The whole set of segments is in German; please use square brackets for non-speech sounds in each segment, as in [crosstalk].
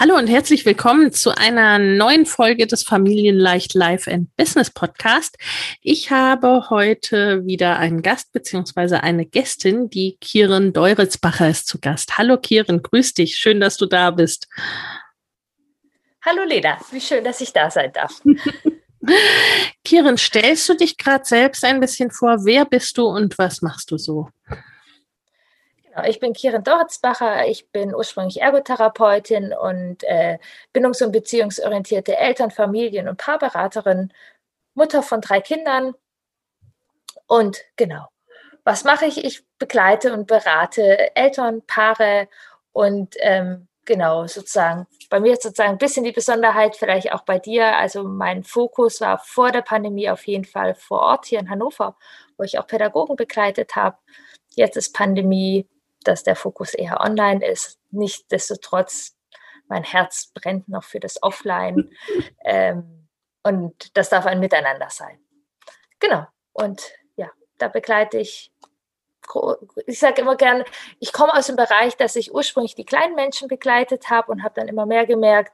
Hallo und herzlich willkommen zu einer neuen Folge des Familienleicht Life and Business Podcast. Ich habe heute wieder einen Gast beziehungsweise eine Gästin, die Kieren Deuritzbacher ist zu Gast. Hallo Kieren, grüß dich. Schön, dass du da bist. Hallo Leda, wie schön, dass ich da sein darf. [laughs] Kieren, stellst du dich gerade selbst ein bisschen vor? Wer bist du und was machst du so? Ich bin Kirin Doritzbacher, ich bin ursprünglich Ergotherapeutin und äh, bindungs- und beziehungsorientierte Eltern-, Familien- und Paarberaterin, Mutter von drei Kindern. Und genau, was mache ich? Ich begleite und berate Eltern, Paare und ähm, genau, sozusagen, bei mir sozusagen ein bisschen die Besonderheit, vielleicht auch bei dir. Also mein Fokus war vor der Pandemie auf jeden Fall vor Ort hier in Hannover, wo ich auch Pädagogen begleitet habe. Jetzt ist Pandemie dass der Fokus eher online ist. Nichtsdestotrotz, mein Herz brennt noch für das Offline. [laughs] ähm, und das darf ein Miteinander sein. Genau. Und ja, da begleite ich ich sage immer gern, ich komme aus dem Bereich, dass ich ursprünglich die kleinen Menschen begleitet habe und habe dann immer mehr gemerkt,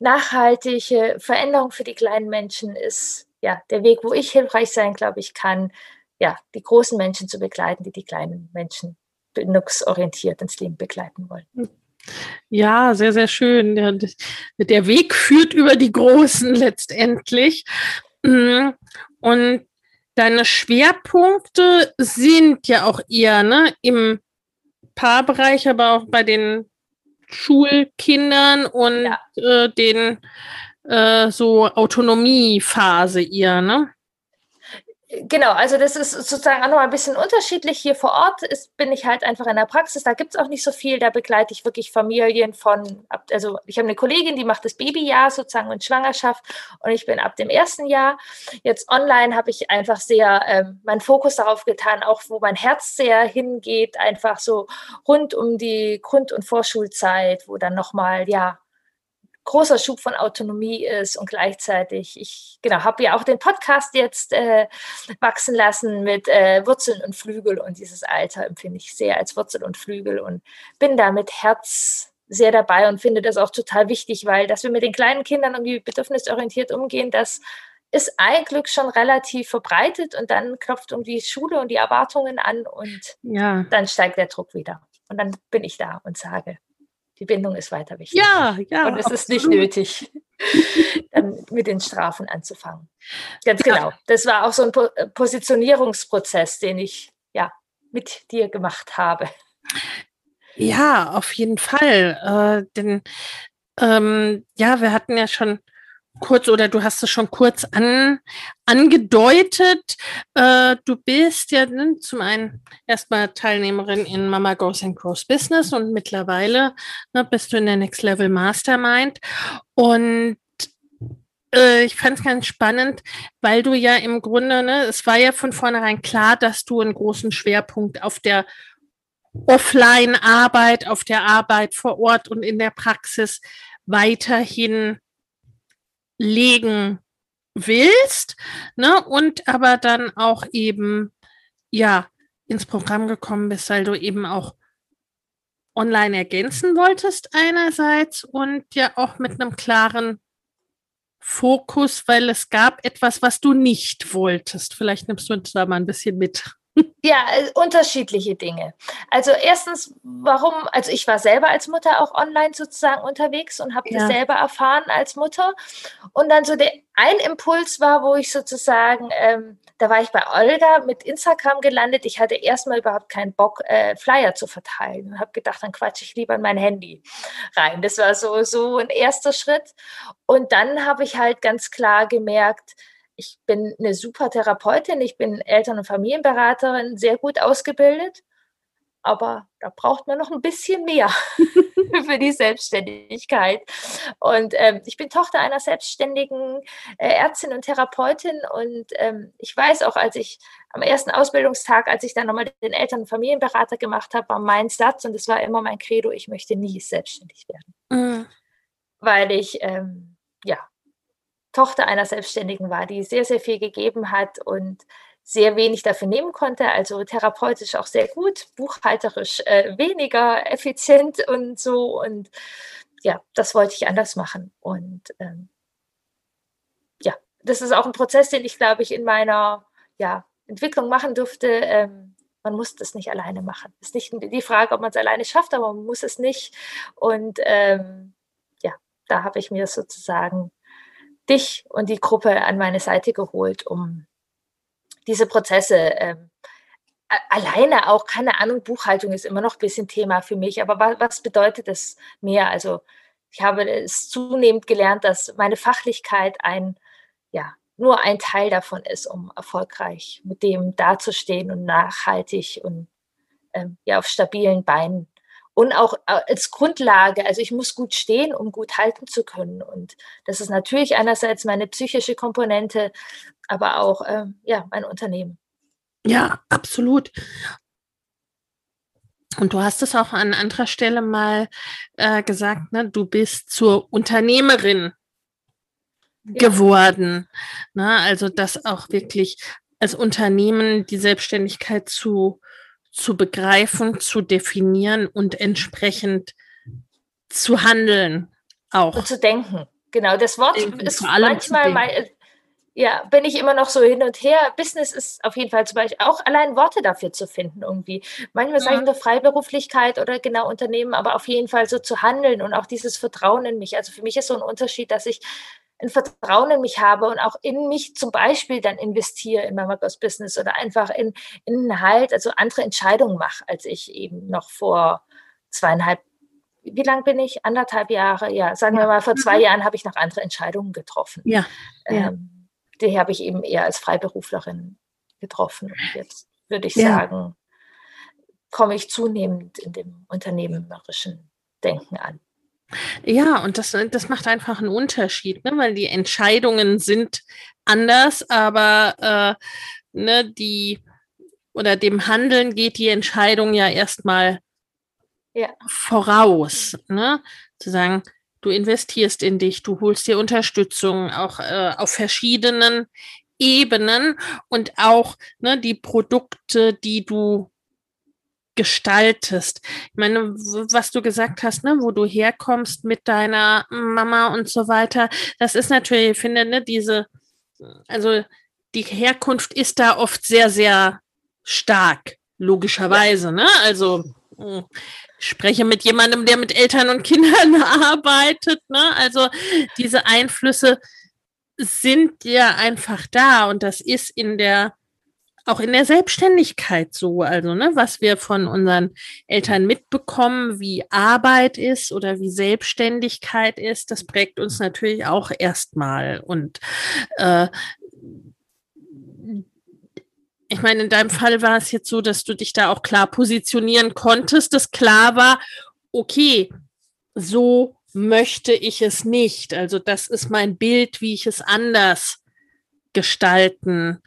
nachhaltige Veränderung für die kleinen Menschen ist ja der Weg, wo ich hilfreich sein, glaube ich, kann, ja, die großen Menschen zu begleiten, die die kleinen Menschen bindungsorientiert ins Leben begleiten wollen. Ja, sehr, sehr schön. Der, der Weg führt über die Großen [laughs] letztendlich. Mm, und deine Schwerpunkte sind ja auch eher ne, im Paarbereich, aber auch bei den Schulkindern und ja. äh, den äh, so Autonomiephase eher, ne? Genau, also das ist sozusagen auch noch ein bisschen unterschiedlich. Hier vor Ort ist, bin ich halt einfach in der Praxis, da gibt es auch nicht so viel, da begleite ich wirklich Familien von, also ich habe eine Kollegin, die macht das Babyjahr sozusagen und Schwangerschaft und ich bin ab dem ersten Jahr. Jetzt online habe ich einfach sehr ähm, meinen Fokus darauf getan, auch wo mein Herz sehr hingeht, einfach so rund um die Grund- und Vorschulzeit, wo dann nochmal, ja, großer Schub von Autonomie ist und gleichzeitig, ich genau, habe ja auch den Podcast jetzt äh, wachsen lassen mit äh, Wurzeln und Flügel und dieses Alter empfinde ich sehr als Wurzel und Flügel und bin da mit Herz sehr dabei und finde das auch total wichtig, weil dass wir mit den kleinen Kindern irgendwie bedürfnisorientiert umgehen, das ist eigentlich schon relativ verbreitet und dann klopft irgendwie Schule und die Erwartungen an und ja. dann steigt der Druck wieder. Und dann bin ich da und sage, die Bindung ist weiter wichtig. Ja, ja. Und es absolut. ist nicht nötig, [laughs] dann mit den Strafen anzufangen. Ganz ja. genau. Das war auch so ein äh, Positionierungsprozess, den ich ja mit dir gemacht habe. Ja, auf jeden Fall. Äh, denn ähm, ja, wir hatten ja schon kurz oder du hast es schon kurz an, angedeutet. Äh, du bist ja ne, zum einen erstmal Teilnehmerin in Mama Goes and Grows Business und mittlerweile ne, bist du in der Next Level Mastermind. Und äh, ich fand es ganz spannend, weil du ja im Grunde, ne, es war ja von vornherein klar, dass du einen großen Schwerpunkt auf der Offline-Arbeit, auf der Arbeit vor Ort und in der Praxis weiterhin legen willst, ne, und aber dann auch eben, ja, ins Programm gekommen bist, weil du eben auch online ergänzen wolltest einerseits und ja auch mit einem klaren Fokus, weil es gab etwas, was du nicht wolltest. Vielleicht nimmst du uns da mal ein bisschen mit. Ja, äh, unterschiedliche Dinge. Also erstens, warum, also ich war selber als Mutter auch online sozusagen unterwegs und habe ja. das selber erfahren als Mutter. Und dann so der ein Impuls war, wo ich sozusagen, ähm, da war ich bei Olga mit Instagram gelandet. Ich hatte erstmal überhaupt keinen Bock, äh, Flyer zu verteilen und habe gedacht, dann quatsche ich lieber in mein Handy rein. Das war so, so ein erster Schritt. Und dann habe ich halt ganz klar gemerkt, ich bin eine super Therapeutin, ich bin Eltern- und Familienberaterin, sehr gut ausgebildet, aber da braucht man noch ein bisschen mehr [laughs] für die Selbstständigkeit. Und ähm, ich bin Tochter einer selbstständigen äh, Ärztin und Therapeutin und ähm, ich weiß auch, als ich am ersten Ausbildungstag, als ich dann nochmal den Eltern- und Familienberater gemacht habe, war mein Satz und es war immer mein Credo, ich möchte nie selbstständig werden. Mhm. Weil ich, ähm, ja, Tochter einer Selbstständigen war, die sehr, sehr viel gegeben hat und sehr wenig dafür nehmen konnte, also therapeutisch auch sehr gut, buchhalterisch äh, weniger effizient [laughs] und so. Und ja, das wollte ich anders machen. Und ähm, ja, das ist auch ein Prozess, den ich, glaube ich, in meiner ja, Entwicklung machen durfte. Ähm, man muss das nicht alleine machen. Es ist nicht die Frage, ob man es alleine schafft, aber man muss es nicht. Und ähm, ja, da habe ich mir sozusagen dich und die Gruppe an meine Seite geholt, um diese Prozesse ähm, alleine auch, keine Ahnung, Buchhaltung ist immer noch ein bisschen Thema für mich, aber was, was bedeutet das mehr? Also ich habe es zunehmend gelernt, dass meine Fachlichkeit ein, ja, nur ein Teil davon ist, um erfolgreich mit dem dazustehen und nachhaltig und ähm, ja, auf stabilen Beinen und auch äh, als Grundlage. Also ich muss gut stehen, um gut halten zu können. Und das ist natürlich einerseits meine psychische Komponente, aber auch äh, ja mein Unternehmen. Ja, absolut. Und du hast es auch an anderer Stelle mal äh, gesagt, ne? du bist zur Unternehmerin ja. geworden. Ne? Also das auch wirklich als Unternehmen die Selbstständigkeit zu zu begreifen, zu definieren und entsprechend zu handeln auch. Und zu denken. Genau, das Wort denken, ist manchmal, mein, ja, bin ich immer noch so hin und her. Business ist auf jeden Fall zum Beispiel auch allein Worte dafür zu finden irgendwie. Manchmal ja. sage ich nur Freiberuflichkeit oder genau Unternehmen, aber auf jeden Fall so zu handeln und auch dieses Vertrauen in mich. Also für mich ist so ein Unterschied, dass ich ein Vertrauen in mich habe und auch in mich zum Beispiel dann investiere in Mama Goes Business oder einfach in, in Halt, also andere Entscheidungen mache, als ich eben noch vor zweieinhalb, wie lang bin ich? Anderthalb Jahre, ja, sagen wir mal, vor zwei mhm. Jahren habe ich noch andere Entscheidungen getroffen. Ja. Ähm, die habe ich eben eher als Freiberuflerin getroffen. Und jetzt würde ich ja. sagen, komme ich zunehmend in dem unternehmerischen Denken an. Ja, und das, das macht einfach einen Unterschied, ne? weil die Entscheidungen sind anders, aber äh, ne, die oder dem Handeln geht die Entscheidung ja erstmal ja. voraus. Ne? Zu sagen, du investierst in dich, du holst dir Unterstützung auch äh, auf verschiedenen Ebenen und auch ne, die Produkte, die du gestaltest. Ich meine, was du gesagt hast, ne, wo du herkommst mit deiner Mama und so weiter, das ist natürlich, ich finde, ne, diese, also die Herkunft ist da oft sehr, sehr stark, logischerweise, ja. ne? Also hm, ich spreche mit jemandem, der mit Eltern und Kindern [laughs] arbeitet, ne? Also diese Einflüsse sind ja einfach da und das ist in der auch in der Selbstständigkeit so, also ne, was wir von unseren Eltern mitbekommen, wie Arbeit ist oder wie Selbstständigkeit ist, das prägt uns natürlich auch erstmal. Und äh, ich meine, in deinem Fall war es jetzt so, dass du dich da auch klar positionieren konntest, dass klar war, okay, so möchte ich es nicht. Also das ist mein Bild, wie ich es anders gestalten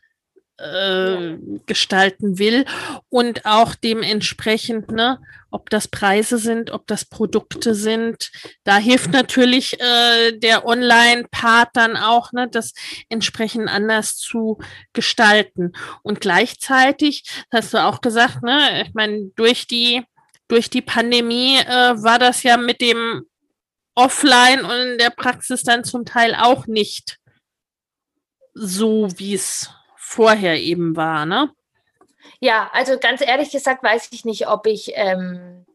äh, gestalten will und auch dementsprechend, ne, ob das Preise sind, ob das Produkte sind. Da hilft natürlich äh, der Online-Part dann auch, ne, das entsprechend anders zu gestalten. Und gleichzeitig, hast du auch gesagt, ne, ich meine, durch die durch die Pandemie äh, war das ja mit dem Offline und in der Praxis dann zum Teil auch nicht so, wie es vorher eben war, ne? Ja, also ganz ehrlich gesagt weiß ich nicht, ob ich ähm,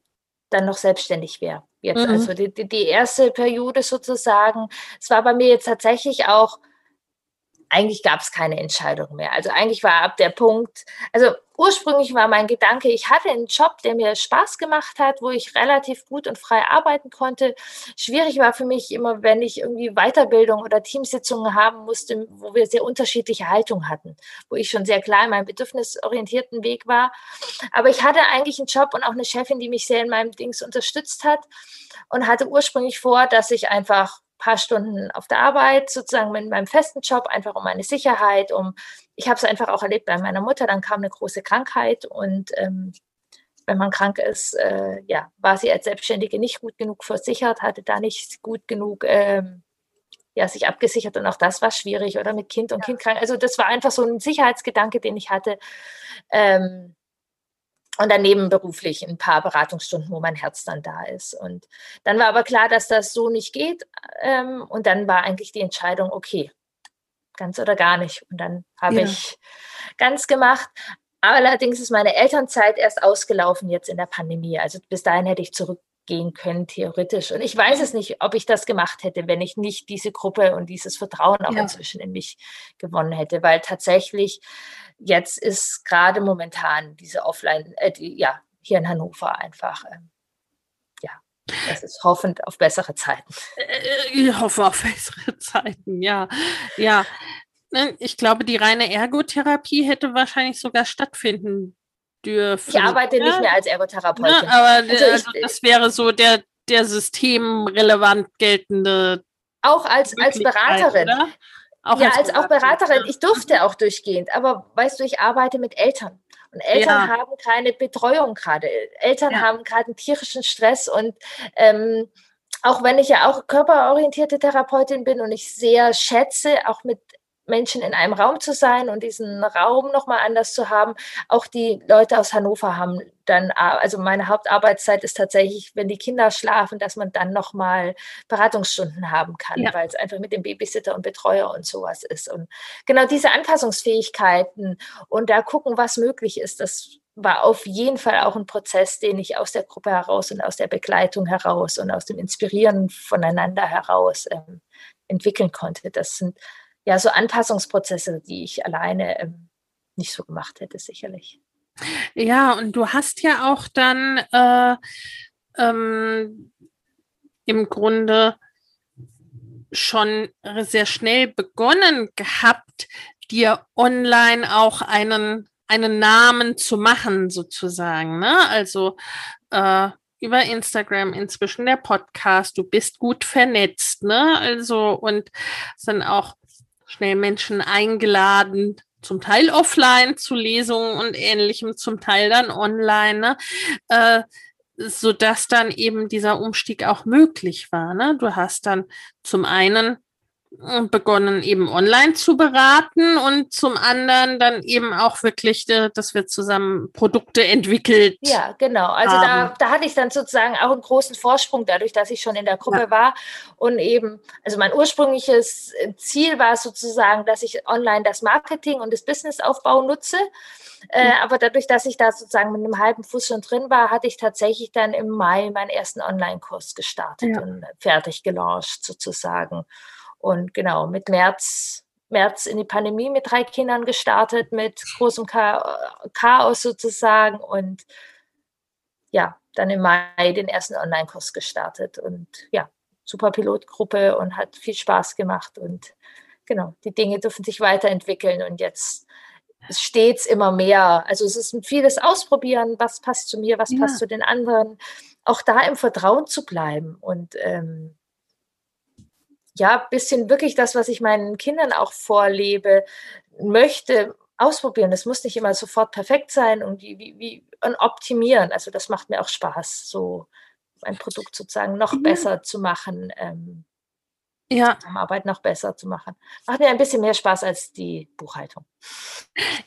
dann noch selbstständig wäre. Jetzt, mhm. also die, die erste Periode sozusagen, es war bei mir jetzt tatsächlich auch eigentlich gab es keine Entscheidung mehr. Also eigentlich war ab der Punkt, also ursprünglich war mein Gedanke, ich hatte einen Job, der mir Spaß gemacht hat, wo ich relativ gut und frei arbeiten konnte. Schwierig war für mich immer, wenn ich irgendwie Weiterbildung oder Teamsitzungen haben musste, wo wir sehr unterschiedliche Haltungen hatten, wo ich schon sehr klar in meinem bedürfnisorientierten Weg war. Aber ich hatte eigentlich einen Job und auch eine Chefin, die mich sehr in meinem Dings unterstützt hat und hatte ursprünglich vor, dass ich einfach paar Stunden auf der Arbeit, sozusagen mit meinem festen Job, einfach um meine Sicherheit, um, ich habe es einfach auch erlebt bei meiner Mutter, dann kam eine große Krankheit und ähm, wenn man krank ist, äh, ja, war sie als Selbstständige nicht gut genug versichert, hatte da nicht gut genug ähm, ja, sich abgesichert und auch das war schwierig oder mit Kind und ja. Kind krank. Also das war einfach so ein Sicherheitsgedanke, den ich hatte. Ähm, und daneben beruflich ein paar Beratungsstunden, wo mein Herz dann da ist. Und dann war aber klar, dass das so nicht geht. Ähm, und dann war eigentlich die Entscheidung, okay, ganz oder gar nicht. Und dann habe ja. ich ganz gemacht. Allerdings ist meine Elternzeit erst ausgelaufen jetzt in der Pandemie. Also bis dahin hätte ich zurückgehen können, theoretisch. Und ich weiß es nicht, ob ich das gemacht hätte, wenn ich nicht diese Gruppe und dieses Vertrauen auch ja. inzwischen in mich gewonnen hätte, weil tatsächlich jetzt ist gerade momentan diese Offline, äh, die, ja, hier in Hannover einfach, äh, ja, das ist hoffend auf bessere Zeiten. Äh, ich hoffe auf bessere [laughs] Zeiten, ja. Ja. Ne, ich glaube, die reine Ergotherapie hätte wahrscheinlich sogar stattfinden dürfen. Ich arbeite ja? nicht mehr als Ergotherapeutin. Ja, aber also ich, also das wäre so der, der systemrelevant geltende. Auch als, als Beraterin. Oder? Auch ja, als, als auch Beraterin. Ich durfte auch durchgehend, aber weißt du, ich arbeite mit Eltern. Und Eltern ja. haben keine Betreuung gerade. Eltern ja. haben gerade einen tierischen Stress und ähm, auch wenn ich ja auch körperorientierte Therapeutin bin und ich sehr schätze, auch mit Menschen in einem Raum zu sein und diesen Raum nochmal anders zu haben. Auch die Leute aus Hannover haben dann, also meine Hauptarbeitszeit ist tatsächlich, wenn die Kinder schlafen, dass man dann nochmal Beratungsstunden haben kann, ja. weil es einfach mit dem Babysitter und Betreuer und sowas ist. Und genau diese Anpassungsfähigkeiten und da gucken, was möglich ist, das war auf jeden Fall auch ein Prozess, den ich aus der Gruppe heraus und aus der Begleitung heraus und aus dem Inspirieren voneinander heraus ähm, entwickeln konnte. Das sind ja, so Anpassungsprozesse, die ich alleine ähm, nicht so gemacht hätte, sicherlich. Ja, und du hast ja auch dann äh, ähm, im Grunde schon sehr schnell begonnen gehabt, dir online auch einen, einen Namen zu machen, sozusagen. Ne? Also äh, über Instagram inzwischen der Podcast, du bist gut vernetzt, ne? Also und sind auch schnell Menschen eingeladen, zum Teil offline zu Lesungen und ähnlichem, zum Teil dann online, ne? äh, so dass dann eben dieser Umstieg auch möglich war. Ne? Du hast dann zum einen begonnen, eben online zu beraten und zum anderen dann eben auch wirklich, äh, dass wir zusammen Produkte entwickelt. Ja, genau. Also da, da hatte ich dann sozusagen auch einen großen Vorsprung dadurch, dass ich schon in der Gruppe ja. war und eben, also mein ursprüngliches Ziel war sozusagen, dass ich online das Marketing und das Businessaufbau nutze. Äh, aber dadurch, dass ich da sozusagen mit einem halben Fuß schon drin war, hatte ich tatsächlich dann im Mai meinen ersten Online-Kurs gestartet ja. und fertig gelauncht sozusagen. Und genau, mit März, März in die Pandemie mit drei Kindern gestartet, mit großem Chaos sozusagen. Und ja, dann im Mai den ersten Online-Kurs gestartet. Und ja, super Pilotgruppe und hat viel Spaß gemacht. Und genau, die Dinge dürfen sich weiterentwickeln. Und jetzt steht es immer mehr. Also es ist vieles Ausprobieren, was passt zu mir, was ja. passt zu den anderen. Auch da im Vertrauen zu bleiben und ähm, ja, bisschen wirklich das, was ich meinen Kindern auch vorlebe, möchte, ausprobieren. Das muss nicht immer sofort perfekt sein und wie, wie, und optimieren. Also das macht mir auch Spaß, so ein Produkt sozusagen noch ja. besser zu machen. Ähm, ja. Arbeit noch besser zu machen. Macht mir ein bisschen mehr Spaß als die Buchhaltung.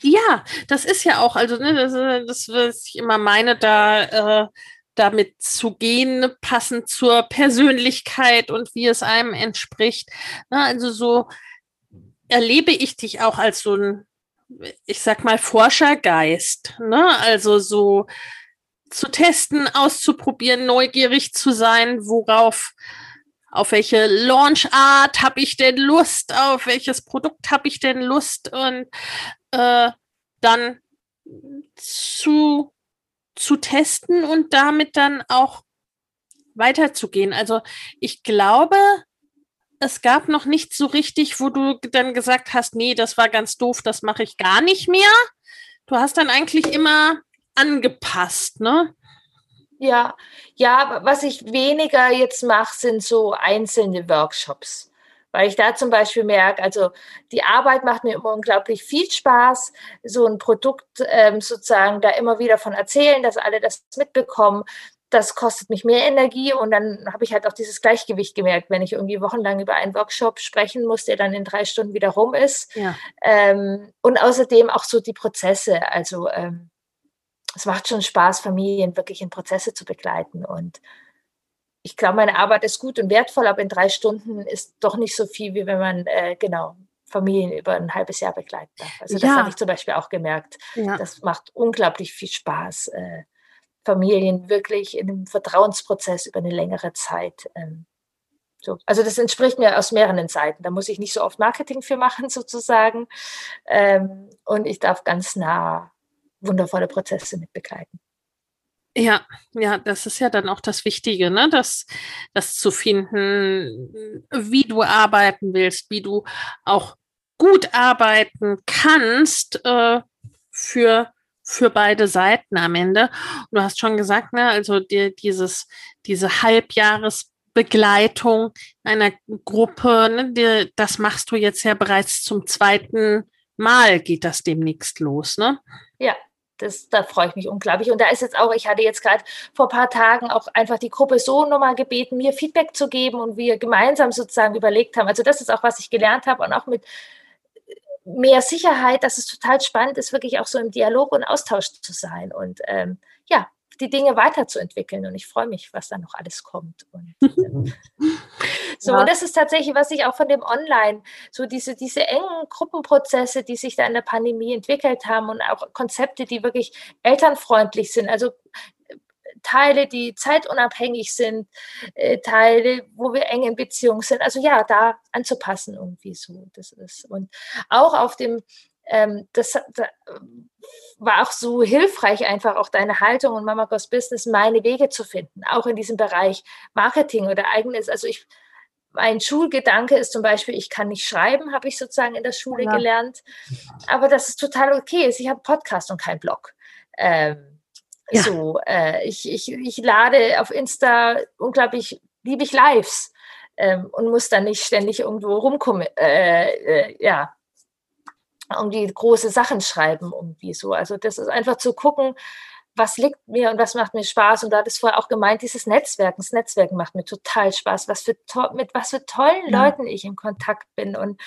Ja, das ist ja auch, also ne, das, das was ich immer meine, da äh, damit zu gehen, passend zur Persönlichkeit und wie es einem entspricht. Na, also so erlebe ich dich auch als so ein ich sag mal, Forschergeist, ne? Also so zu testen, auszuprobieren, neugierig zu sein, worauf, auf welche Launchart habe ich denn Lust, auf welches Produkt habe ich denn Lust und äh, dann zu, zu testen und damit dann auch weiterzugehen. Also ich glaube, es gab noch nicht so richtig, wo du dann gesagt hast, nee, das war ganz doof, das mache ich gar nicht mehr. Du hast dann eigentlich immer angepasst, ne? Ja, ja, was ich weniger jetzt mache, sind so einzelne Workshops. Weil ich da zum Beispiel merke, also die Arbeit macht mir immer unglaublich viel Spaß, so ein Produkt ähm, sozusagen da immer wieder von erzählen, dass alle das mitbekommen das kostet mich mehr Energie und dann habe ich halt auch dieses Gleichgewicht gemerkt, wenn ich irgendwie wochenlang über einen Workshop sprechen muss, der dann in drei Stunden wieder rum ist. Ja. Ähm, und außerdem auch so die Prozesse. Also ähm, es macht schon Spaß, Familien wirklich in Prozesse zu begleiten. Und ich glaube, meine Arbeit ist gut und wertvoll, aber in drei Stunden ist doch nicht so viel, wie wenn man äh, genau Familien über ein halbes Jahr begleiten darf. Also das ja. habe ich zum Beispiel auch gemerkt. Ja. Das macht unglaublich viel Spaß. Äh, Familien wirklich in einem Vertrauensprozess über eine längere Zeit. Ähm, so. Also das entspricht mir aus mehreren Seiten. Da muss ich nicht so oft Marketing für machen [laughs] sozusagen. Ähm, und ich darf ganz nah wundervolle Prozesse mit begleiten. Ja, ja, das ist ja dann auch das Wichtige, ne? Das, das zu finden, wie du arbeiten willst, wie du auch gut arbeiten kannst äh, für für beide Seiten am Ende. Und du hast schon gesagt, ne, also dir dieses, diese Halbjahresbegleitung einer Gruppe, ne, dir, das machst du jetzt ja bereits zum zweiten Mal, geht das demnächst los, ne? Ja, das, da freue ich mich unglaublich. Und da ist jetzt auch, ich hatte jetzt gerade vor ein paar Tagen auch einfach die Gruppe so nochmal gebeten, mir Feedback zu geben und wir gemeinsam sozusagen überlegt haben. Also das ist auch, was ich gelernt habe und auch mit mehr Sicherheit, dass es total spannend ist, wirklich auch so im Dialog und Austausch zu sein und ähm, ja, die Dinge weiterzuentwickeln. Und ich freue mich, was da noch alles kommt. Und, [laughs] ähm, so, ja. und das ist tatsächlich, was ich auch von dem Online, so diese, diese engen Gruppenprozesse, die sich da in der Pandemie entwickelt haben und auch Konzepte, die wirklich elternfreundlich sind. Also Teile, die zeitunabhängig sind, äh, Teile, wo wir eng in Beziehung sind. Also ja, da anzupassen irgendwie so. Das ist. Und auch auf dem, ähm, das, das war auch so hilfreich, einfach auch deine Haltung und Mama Goes Business, meine Wege zu finden, auch in diesem Bereich Marketing oder eigenes. Also ich, mein Schulgedanke ist zum Beispiel, ich kann nicht schreiben, habe ich sozusagen in der Schule ja. gelernt. Aber das ist total okay. Ich habe Podcast und keinen Blog. Ähm, ja. So, äh, ich, ich, ich lade auf Insta unglaublich, liebe ich Lives ähm, und muss dann nicht ständig irgendwo rumkommen, äh, äh, ja, irgendwie große Sachen schreiben, irgendwie so. Also das ist einfach zu gucken, was liegt mir und was macht mir Spaß. Und da hat es vorher auch gemeint, dieses Netzwerken. Das Netzwerken macht mir total Spaß, was für mit was für tollen ja. Leuten ich in Kontakt bin. Und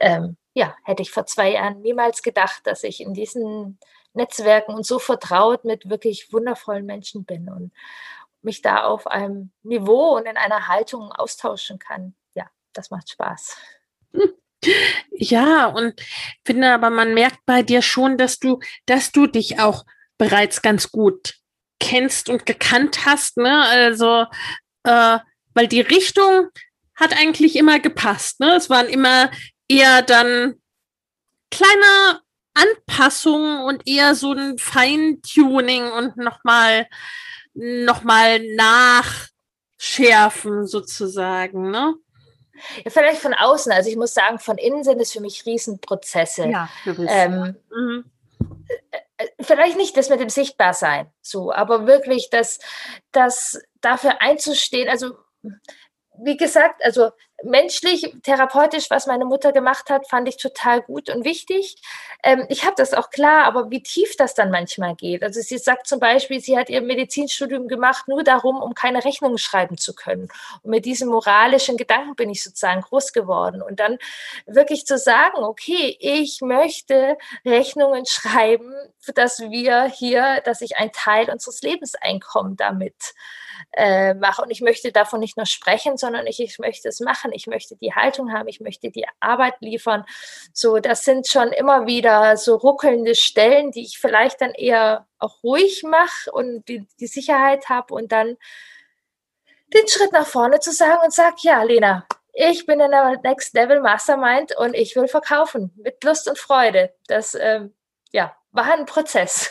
ähm, ja, hätte ich vor zwei Jahren niemals gedacht, dass ich in diesen Netzwerken und so vertraut mit wirklich wundervollen Menschen bin und mich da auf einem Niveau und in einer Haltung austauschen kann. Ja, das macht Spaß. [laughs] Ja, und finde aber, man merkt bei dir schon, dass du, dass du dich auch bereits ganz gut kennst und gekannt hast, ne? Also, äh, weil die Richtung hat eigentlich immer gepasst, ne? Es waren immer eher dann kleine Anpassungen und eher so ein Feintuning und nochmal noch mal nachschärfen sozusagen, ne? Ja, vielleicht von außen. Also ich muss sagen, von innen sind es für mich Riesenprozesse. Ja, gewiss. Ähm, mhm. Äh, äh, vielleicht nicht das mit dem Sichtbarsein, so, aber wirklich das, das dafür einzustehen. Also wie gesagt, also menschlich, therapeutisch, was meine Mutter gemacht hat, fand ich total gut und wichtig. Ähm, ich habe das auch klar, aber wie tief das dann manchmal geht. Also sie sagt zum Beispiel, sie hat ihr Medizinstudium gemacht, nur darum, um keine Rechnungen schreiben zu können. Und mit diesem moralischen Gedanken bin ich sozusagen groß geworden. Und dann wirklich zu sagen, okay, ich möchte Rechnungen schreiben, dass wir hier, dass ich einen Teil unseres Lebenseinkommens damit äh, mache. Und ich möchte davon nicht nur sprechen, sondern ich, ich möchte es machen ich möchte die Haltung haben, ich möchte die Arbeit liefern. So, das sind schon immer wieder so ruckelnde Stellen, die ich vielleicht dann eher auch ruhig mache und die, die Sicherheit habe und dann den Schritt nach vorne zu sagen und sage, ja, Lena, ich bin in der Next Level Mastermind und ich will verkaufen mit Lust und Freude. Das ähm, ja, war ein Prozess.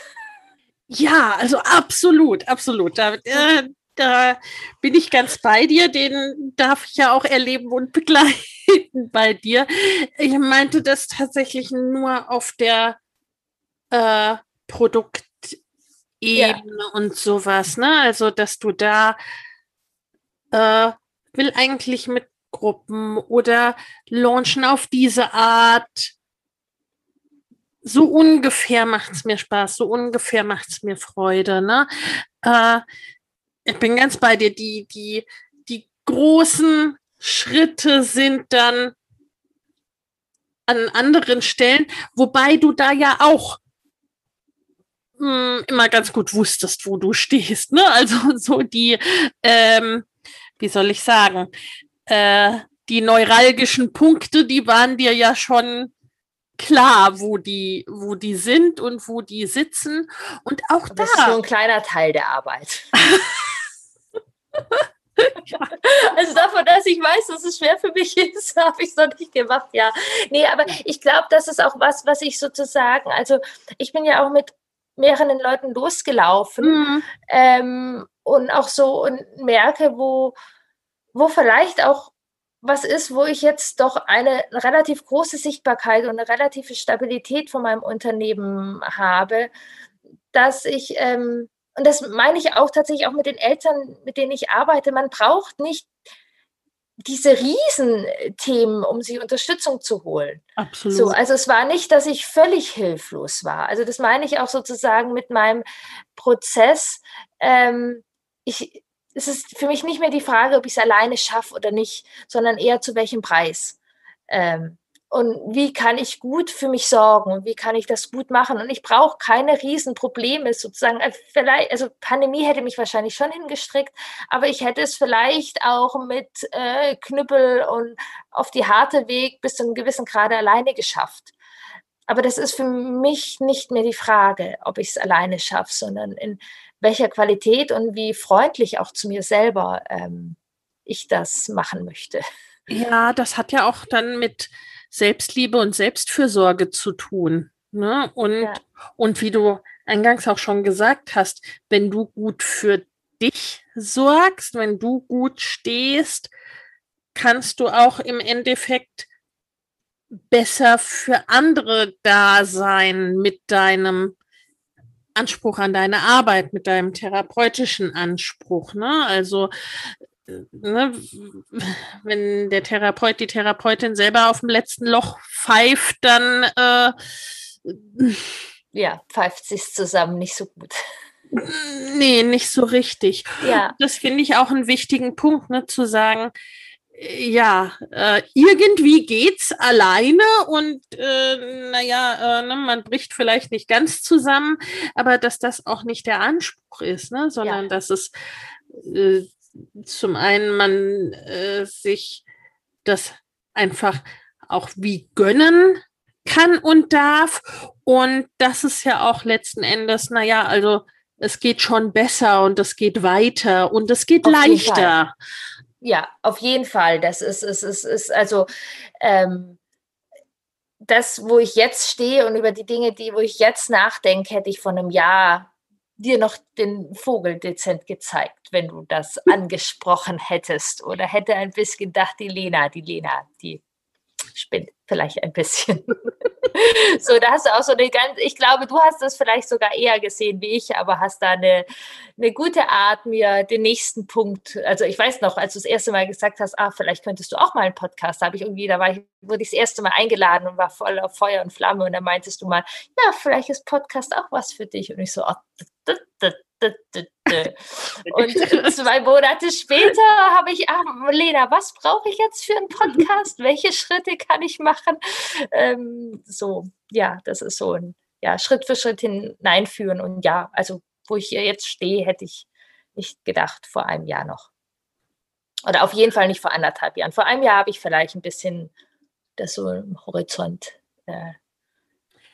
Ja, also absolut, absolut. Da, äh, da bin ich ganz bei dir. Den darf ich ja auch erleben und [laughs] begleiten bei dir. Ich meinte das tatsächlich nur auf der äh, Produktebene ja. und sowas. Ne? Also, dass du da äh, will eigentlich mit Gruppen oder launchen auf diese Art. So ungefähr macht es mir Spaß, so ungefähr macht es mir Freude. Ne? Äh, ich bin ganz bei dir. Die, die, die großen Schritte sind dann an anderen Stellen, wobei du da ja auch mh, hm, immer ganz gut wusstest, wo du stehst. Ne? Also [laughs] so die, ähm, wie soll ich sagen, äh, die neuralgischen Punkte, die waren dir ja schon klar, wo die, wo die sind und wo die sitzen. Und auch das da. Das ist nur ein kleiner Teil der Arbeit. [laughs] ja. Also davon, dass ich weiß, dass es schwer für mich [laughs] ist, habe ich es noch nicht gemacht, ja. Nee, aber ich glaube, das ist auch was, was ich sozusagen, also ich bin ja auch mit mehreren Leuten losgelaufen mhm. ähm, und auch so und merke, wo, wo vielleicht auch was ist, wo ich jetzt doch eine relativ große Sichtbarkeit und eine relative Stabilität von meinem Unternehmen habe, dass ich, ähm, und das meine ich auch tatsächlich auch mit den Eltern, mit denen ich arbeite, man braucht nicht diese Riesenthemen, um sich Unterstützung zu holen. Absolut. So, also es war nicht, dass ich völlig hilflos war. Also das meine ich auch sozusagen mit meinem Prozess. Ähm, ich, es ist für mich nicht mehr die Frage, ob ich es alleine schaffe oder nicht, sondern eher zu welchem Preis. Ähm, und wie kann ich gut für mich sorgen wie kann ich das gut machen? Und ich brauche keine Riesenprobleme sozusagen. Äh, vielleicht, also Pandemie hätte mich wahrscheinlich schon hingestrickt, aber ich hätte es vielleicht auch mit äh, Knüppel und auf die harte Weg bis zu einem gewissen Grade alleine geschafft. Aber das ist für mich nicht mehr die Frage, ob ich es alleine schaffe, sondern in welcher Qualität und wie freundlich auch zu mir selber ähm, ich das machen möchte. Ja, das hat ja auch dann mit Selbstliebe und Selbstfürsorge zu tun. Ne? Und, ja. und wie du eingangs auch schon gesagt hast, wenn du gut für dich sorgst, wenn du gut stehst, kannst du auch im Endeffekt besser für andere da sein mit deinem Anspruch an deine Arbeit, mit deinem therapeutischen Anspruch. Ne? Also ne, wenn der Therapeut, die Therapeutin selber auf dem letzten Loch pfeift, dann äh, ja, pfeift sich zusammen nicht so gut. Nee, nicht so richtig. Ja. Das finde ich auch einen wichtigen Punkt, ne, zu sagen, ja, äh, irgendwie geht's alleine und äh, naja, äh, ne, man bricht vielleicht nicht ganz zusammen, aber dass das auch nicht der Anspruch ist, ne, sondern ja. dass es äh, zum einen man äh, sich das einfach auch wie gönnen kann und darf und das ist ja auch letzten Endes, naja, also es geht schon besser und es geht weiter und es geht Auf leichter. Ja, auf jeden Fall. Das ist, ist, ist, ist also ähm, das, wo ich jetzt stehe und über die Dinge, die, wo ich jetzt nachdenke, hätte ich vor einem Jahr dir noch den Vogel dezent gezeigt, wenn du das [laughs] angesprochen hättest. Oder hätte ein bisschen gedacht, die Lena, die Lena, die spinnt vielleicht ein bisschen. [laughs] so, da hast du auch so eine ganz, ich glaube, du hast das vielleicht sogar eher gesehen wie ich, aber hast da eine, eine gute Art, mir den nächsten Punkt, also ich weiß noch, als du das erste Mal gesagt hast, ah, vielleicht könntest du auch mal einen Podcast, habe ich irgendwie, da war ich, wurde ich das erste Mal eingeladen und war voll auf Feuer und Flamme und dann meintest du mal, ja, vielleicht ist Podcast auch was für dich und ich so, oh, [laughs] und zwei Monate später habe ich, ach, Lena, was brauche ich jetzt für einen Podcast? Welche Schritte kann ich machen? Ähm, so, ja, das ist so ein ja, Schritt für Schritt hineinführen. Und ja, also wo ich hier jetzt stehe, hätte ich nicht gedacht vor einem Jahr noch. Oder auf jeden Fall nicht vor anderthalb Jahren. Vor einem Jahr habe ich vielleicht ein bisschen das so im Horizont äh,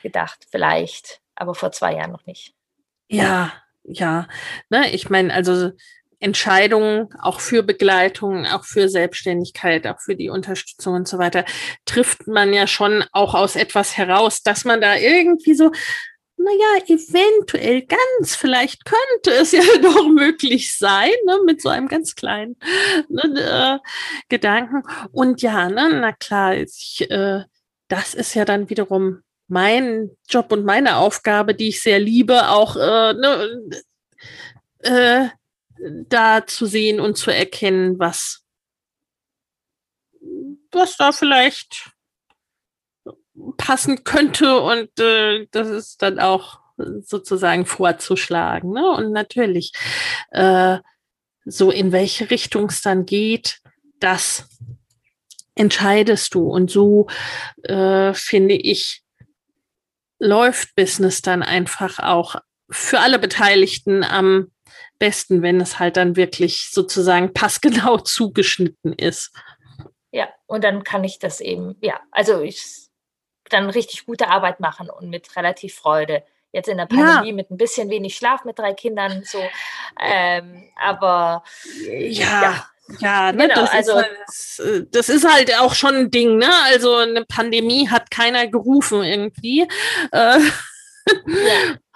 gedacht, vielleicht, aber vor zwei Jahren noch nicht. Ja, ja. Ne, ich meine, also Entscheidungen auch für Begleitung, auch für Selbstständigkeit, auch für die Unterstützung und so weiter, trifft man ja schon auch aus etwas heraus, dass man da irgendwie so, naja, eventuell ganz, vielleicht könnte es [laughs] ja doch möglich sein, ne, mit so einem ganz kleinen ne, äh, Gedanken. Und ja, ne, na klar, ich, äh, das ist ja dann wiederum mein Job und meine Aufgabe, die ich sehr liebe, auch äh, ne, äh, da zu sehen und zu erkennen, was, was da vielleicht passen könnte und äh, das ist dann auch sozusagen vorzuschlagen. Ne? Und natürlich, äh, so in welche Richtung es dann geht, das entscheidest du. Und so äh, finde ich, läuft Business dann einfach auch für alle Beteiligten am besten, wenn es halt dann wirklich sozusagen [laughs] passgenau zugeschnitten ist. Ja, und dann kann ich das eben, ja, also ich dann richtig gute Arbeit machen und mit relativ Freude. Jetzt in der Pandemie ja. mit ein bisschen wenig Schlaf mit drei Kindern, so. Ähm, aber ja. ja. Ja, ne, genau, das, also, ist halt, das ist halt auch schon ein Ding, ne? Also eine Pandemie hat keiner gerufen irgendwie. Äh, [laughs]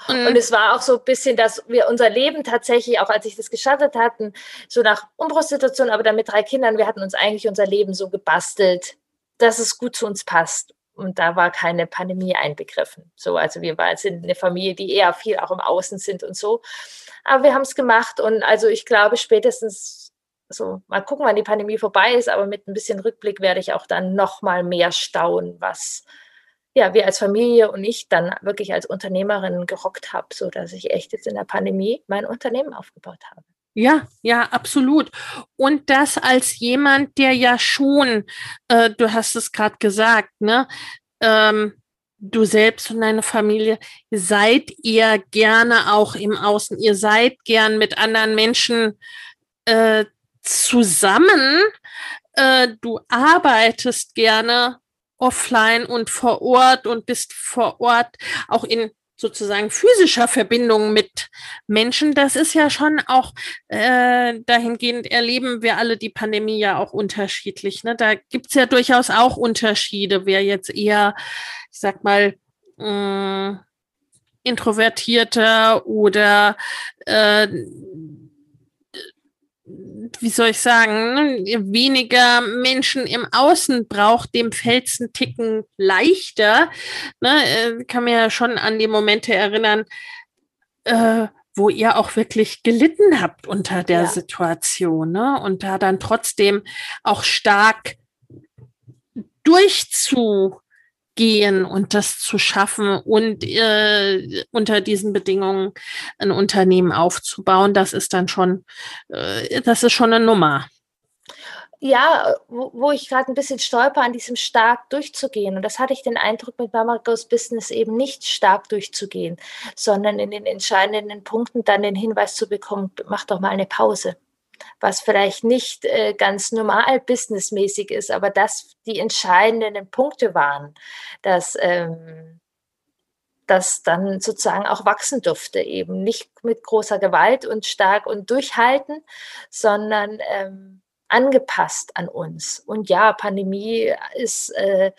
ja. Und es war auch so ein bisschen, dass wir unser Leben tatsächlich, auch als ich das gestartet hatten, so nach Umbruchssituation, aber dann mit drei Kindern, wir hatten uns eigentlich unser Leben so gebastelt, dass es gut zu uns passt. Und da war keine Pandemie einbegriffen. So, also wir waren, sind eine Familie, die eher viel auch im Außen sind und so. Aber wir haben es gemacht und also ich glaube spätestens so, mal gucken, wann die Pandemie vorbei ist, aber mit ein bisschen Rückblick werde ich auch dann noch mal mehr staunen, was ja, wir als Familie und ich dann wirklich als Unternehmerin gerockt habe, so dass ich echt jetzt in der Pandemie mein Unternehmen aufgebaut habe. Ja, ja, absolut. Und das als jemand, der ja schon, äh, du hast es gerade gesagt, ne, ähm, du selbst und deine Familie, seid ihr gerne auch im Außen, ihr seid gern mit anderen Menschen äh, zusammen. Äh, du arbeitest gerne offline und vor Ort und bist vor Ort auch in sozusagen physischer Verbindung mit Menschen. Das ist ja schon auch äh, dahingehend erleben wir alle die Pandemie ja auch unterschiedlich. Ne? Da gibt's ja durchaus auch Unterschiede, wer jetzt eher, ich sag mal, mh, mm, introvertierter oder äh, wie soll ich sagen, weniger Menschen im Außen braucht, dem einen Ticken leichter. Ne, äh, kann mir ja schon an die Momente erinnern, äh, wo ihr auch wirklich gelitten habt unter der ja. Situation ne? und da dann trotzdem auch stark durchzu gehen und das zu schaffen und äh, unter diesen Bedingungen ein Unternehmen aufzubauen, das ist dann schon, äh, das ist schon eine Nummer. Ja, wo, wo ich gerade ein bisschen stolper, an diesem stark durchzugehen. Und das hatte ich den Eindruck mit Mama Goes Business eben nicht stark durchzugehen, sondern in den entscheidenden Punkten dann den Hinweis zu bekommen, mach doch mal eine Pause was vielleicht nicht äh, ganz normal businessmäßig ist, aber das die entscheidenden Punkte waren, dass ähm, das dann sozusagen auch wachsen durfte, eben nicht mit großer Gewalt und stark und durchhalten, sondern ähm, angepasst an uns. Und ja, Pandemie ist, äh,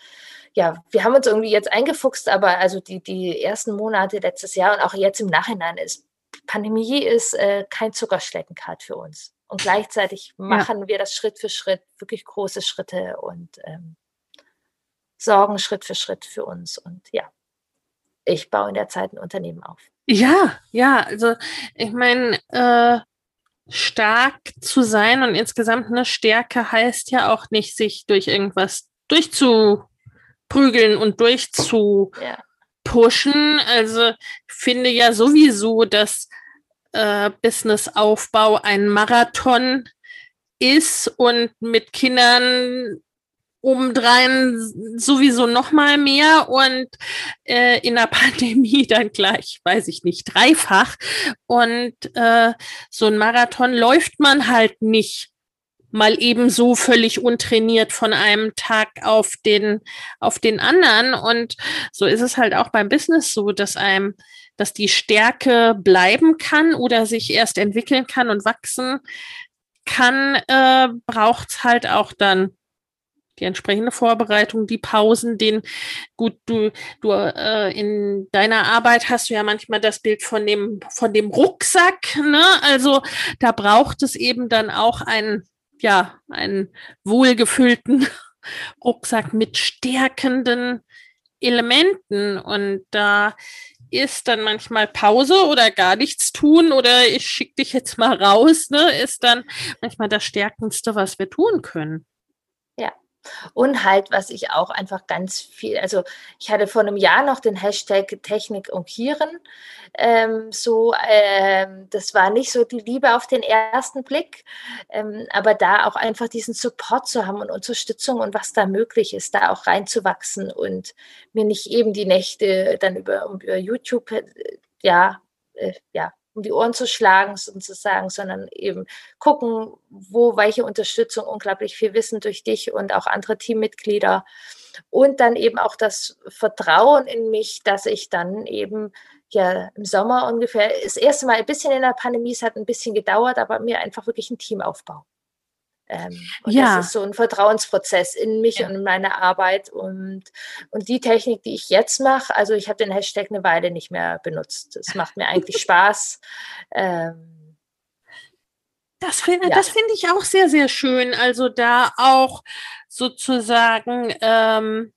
ja, wir haben uns irgendwie jetzt eingefuchst, aber also die, die ersten Monate letztes Jahr und auch jetzt im Nachhinein ist, Pandemie ist äh, kein Zuckerschleckenkart für uns. Und gleichzeitig machen ja. wir das Schritt für Schritt, wirklich große Schritte und ähm, sorgen Schritt für Schritt für uns. Und ja, ich baue in der Zeit ein Unternehmen auf. Ja, ja, also ich meine, äh, stark zu sein und insgesamt eine Stärke heißt ja auch nicht, sich durch irgendwas durchzuprügeln und durchzupushen. Ja. Also ich finde ja sowieso, dass äh, Businessaufbau ein Marathon ist und mit Kindern obendrein sowieso noch mal mehr und äh, in der [laughs] Pandemie dann gleich, weiß ich nicht, dreifach. Und äh, so ein Marathon läuft man halt nicht mal eben so völlig untrainiert von einem Tag auf den, auf den anderen. Und so ist es halt auch beim Business so, dass einem, dass die Stärke bleiben kann oder sich erst entwickeln kann und wachsen kann, äh, braucht es halt auch dann die entsprechende Vorbereitung, die Pausen, den gut du du äh, in deiner Arbeit hast du ja manchmal das Bild von dem von dem Rucksack, ne? Also da braucht es eben dann auch einen ja einen wohlgefüllten [laughs] Rucksack mit stärkenden Elementen und da ist dann manchmal Pause oder gar nichts tun oder ich schicke dich jetzt mal raus, ne, ist dann manchmal das Stärkendste, was wir tun können. Und halt, was ich auch einfach ganz viel, also ich hatte vor einem Jahr noch den Hashtag Technik umkieren. Ähm, so, ähm, das war nicht so die Liebe auf den ersten Blick, ähm, aber da auch einfach diesen Support zu haben und Unterstützung und was da möglich ist, da auch reinzuwachsen und mir nicht eben die Nächte dann über, über YouTube, äh, ja, äh, ja, um die Ohren zu schlagen sozusagen, sondern eben gucken, wo welche Unterstützung, unglaublich viel Wissen durch dich und auch andere Teammitglieder und dann eben auch das Vertrauen in mich, dass ich dann eben ja im Sommer ungefähr das erste Mal ein bisschen in der Pandemie, es hat ein bisschen gedauert, aber mir einfach wirklich ein Team aufbauen. Ähm, und ja. das ist so ein Vertrauensprozess in mich ja. und in meine Arbeit. Und, und die Technik, die ich jetzt mache, also ich habe den Hashtag eine Weile nicht mehr benutzt. Es macht mir eigentlich [laughs] Spaß. Ähm, das finde ja. find ich auch sehr, sehr schön. Also da auch sozusagen ähm,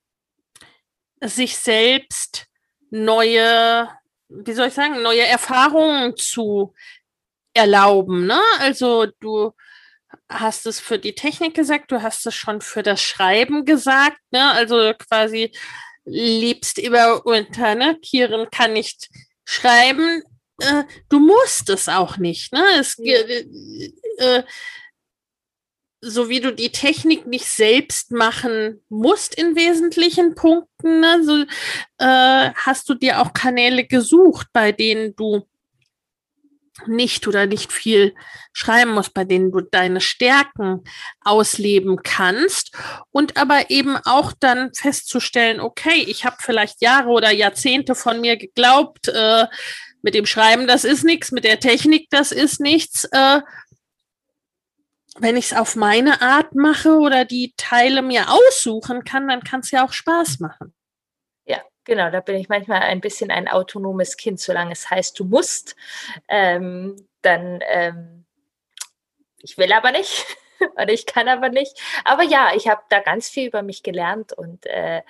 sich selbst neue, wie soll ich sagen, neue Erfahrungen zu erlauben. Ne? Also du hast es für die Technik gesagt, du hast es schon für das Schreiben gesagt, ne? Also quasi liebst immer unter, ne? Kieren kann nicht schreiben. Äh, du musst es auch nicht, ne? Es, ja. äh, äh, so wie du die Technik nicht selbst machen musst in wesentlichen Punkten, ne? so, äh, hast du dir auch Kanäle gesucht, bei denen du nicht oder nicht viel schreiben musst, bei denen du deine Stärken ausleben kannst und aber eben auch dann festzustellen, okay, ich habe vielleicht Jahre oder Jahrzehnte von mir geglaubt, äh, mit dem Schreiben, das ist nichts, mit der Technik, das ist nichts. Äh, wenn ich es auf meine Art mache oder die Teile mir aussuchen kann, dann kann es ja auch Spaß machen. Genau, da bin ich manchmal ein bisschen ein autonomes Kind, solange es heißt, du musst. Ähm, dann, ähm, ich will aber nicht [laughs] oder ich kann aber nicht. Aber ja, ich habe da ganz viel über mich gelernt und äh,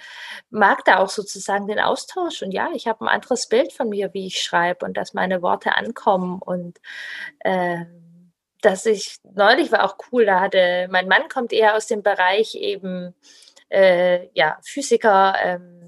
mag da auch sozusagen den Austausch. Und ja, ich habe ein anderes Bild von mir, wie ich schreibe und dass meine Worte ankommen und äh, dass ich neulich war auch cool, da hatte mein Mann kommt eher aus dem Bereich eben äh, ja Physiker. Ähm,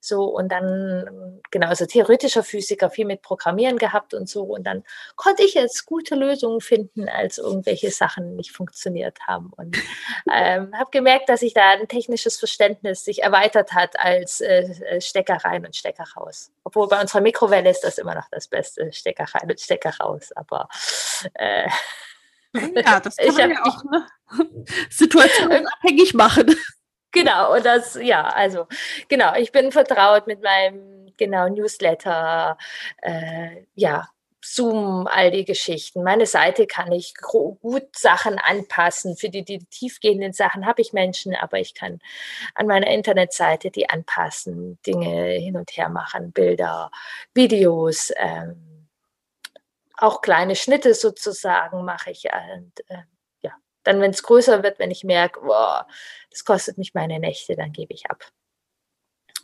so, und dann, genau, also theoretischer Physiker, viel mit Programmieren gehabt und so. Und dann konnte ich jetzt gute Lösungen finden, als irgendwelche Sachen nicht funktioniert haben. Und [laughs] ähm, habe gemerkt, dass sich da ein technisches Verständnis sich erweitert hat als äh, äh, Stecker rein und Stecker raus. Obwohl bei unserer Mikrowelle ist das immer noch das Beste, Stecker rein und Stecker raus. Aber äh, ja, das kann [laughs] man ja auch ne? [laughs] situationsabhängig machen. Genau, und das, ja, also, genau, ich bin vertraut mit meinem, genau, Newsletter, äh, ja, Zoom, all die Geschichten. Meine Seite kann ich gut Sachen anpassen. Für die, die tiefgehenden Sachen habe ich Menschen, aber ich kann an meiner Internetseite die anpassen, Dinge hin und her machen, Bilder, Videos, ähm, auch kleine Schnitte sozusagen mache ich. Und, äh, dann, wenn es größer wird, wenn ich merke, boah, das kostet mich meine Nächte, dann gebe ich ab.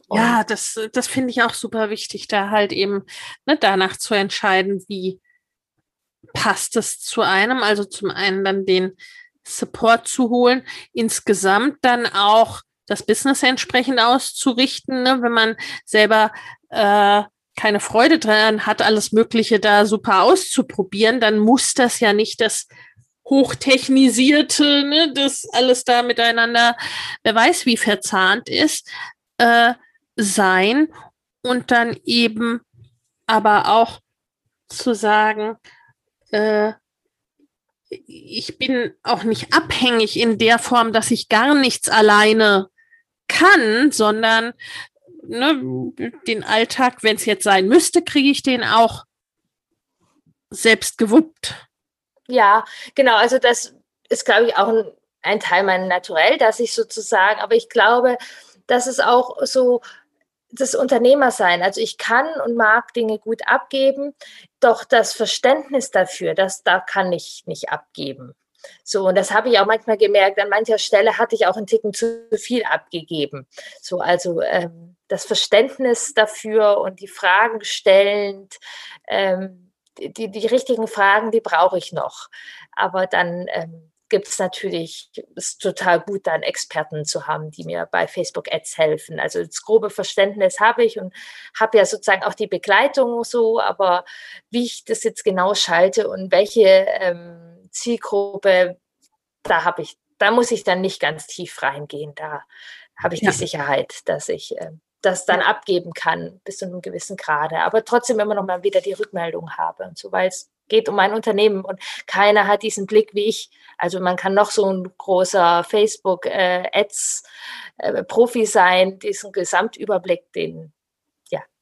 Und ja, das, das finde ich auch super wichtig, da halt eben ne, danach zu entscheiden, wie passt es zu einem. Also zum einen dann den Support zu holen, insgesamt dann auch das Business entsprechend auszurichten, ne, wenn man selber äh, keine Freude dran hat, alles Mögliche da super auszuprobieren, dann muss das ja nicht das hochtechnisierte, ne, das alles da miteinander, wer weiß wie verzahnt ist, äh, sein und dann eben aber auch zu sagen, äh, ich bin auch nicht abhängig in der Form, dass ich gar nichts alleine kann, sondern ne, den Alltag, wenn es jetzt sein müsste, kriege ich den auch selbst gewuppt. Ja, genau. Also das ist, glaube ich, auch ein, ein Teil meiner Naturell, dass ich sozusagen, aber ich glaube, dass es auch so das Unternehmersein. Also ich kann und mag Dinge gut abgeben, doch das Verständnis dafür, das da kann ich nicht abgeben. So, und das habe ich auch manchmal gemerkt. An mancher Stelle hatte ich auch einen Ticken zu viel abgegeben. So, also ähm, das Verständnis dafür und die Fragen stellend, ähm, die, die richtigen Fragen, die brauche ich noch. Aber dann ähm, gibt es natürlich, ist total gut, dann Experten zu haben, die mir bei Facebook Ads helfen. Also das grobe Verständnis habe ich und habe ja sozusagen auch die Begleitung so, aber wie ich das jetzt genau schalte und welche ähm, Zielgruppe, da habe ich, da muss ich dann nicht ganz tief reingehen. Da habe ich ja. die Sicherheit, dass ich äh, das dann abgeben kann bis zu einem gewissen Grade, aber trotzdem immer noch mal wieder die Rückmeldung habe und so, weil es geht um ein Unternehmen und keiner hat diesen Blick wie ich. Also man kann noch so ein großer Facebook-Ads-Profi äh, sein, diesen Gesamtüberblick, den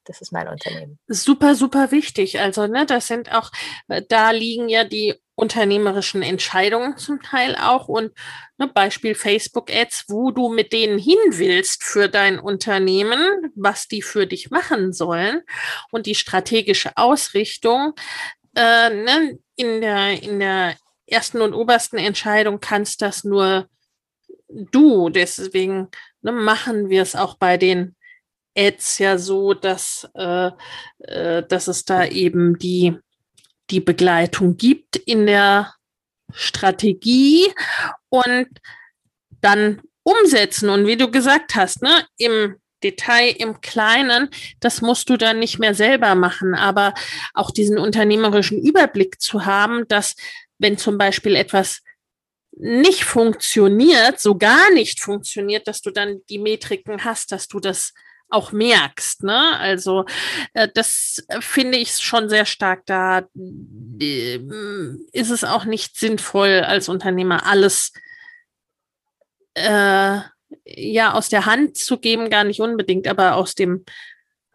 das ist mein Unternehmen. Super, super wichtig. Also, ne, das sind auch, äh, da liegen ja die unternehmerischen Entscheidungen zum Teil auch und ne, Beispiel Facebook Ads, wo du mit denen hin willst für dein Unternehmen, was die für dich machen sollen und die strategische Ausrichtung, äh, ne, in, der, in der ersten und obersten Entscheidung kannst das nur du. Deswegen ne, machen wir es auch bei den Ads ja so, dass, äh, äh, dass es da eben die, die Begleitung gibt in der Strategie und dann umsetzen. Und wie du gesagt hast, ne, im Detail im Kleinen, das musst du dann nicht mehr selber machen. Aber auch diesen unternehmerischen Überblick zu haben, dass wenn zum Beispiel etwas nicht funktioniert, so gar nicht funktioniert, dass du dann die Metriken hast, dass du das auch merkst. Ne? Also äh, das finde ich schon sehr stark. Da äh, ist es auch nicht sinnvoll, als Unternehmer alles äh, ja aus der Hand zu geben, gar nicht unbedingt, aber aus dem,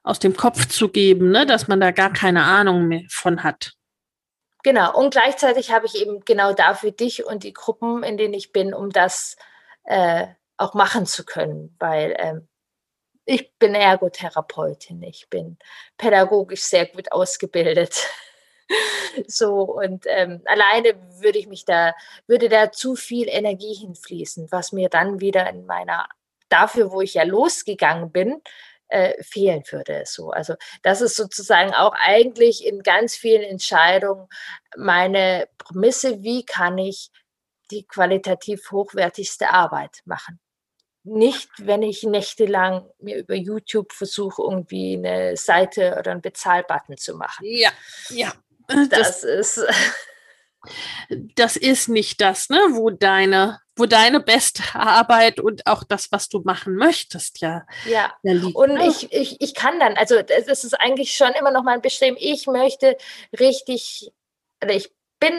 aus dem Kopf zu geben, ne, dass man da gar keine Ahnung mehr von hat. Genau, und gleichzeitig habe ich eben genau dafür dich und die Gruppen, in denen ich bin, um das äh, auch machen zu können, weil ähm, ich bin Ergotherapeutin, ich bin pädagogisch sehr gut ausgebildet. [laughs] so und ähm, alleine würde ich mich da, würde da zu viel Energie hinfließen, was mir dann wieder in meiner, dafür, wo ich ja losgegangen bin, äh, fehlen würde. So, also das ist sozusagen auch eigentlich in ganz vielen Entscheidungen meine Prämisse, wie kann ich die qualitativ hochwertigste Arbeit machen nicht, wenn ich nächtelang mir über YouTube versuche, irgendwie eine Seite oder einen Bezahlbutton zu machen. Ja, ja. [laughs] Das, das ist. [laughs] Das ist nicht das, ne, wo deine, wo deine beste Arbeit und auch das, was du machen möchtest, ja. Ja. Liegt, und ne? ich, ich, ich kann dann, also das ist eigentlich schon immer noch mein Bestreben. Ich möchte richtig, oder ich bin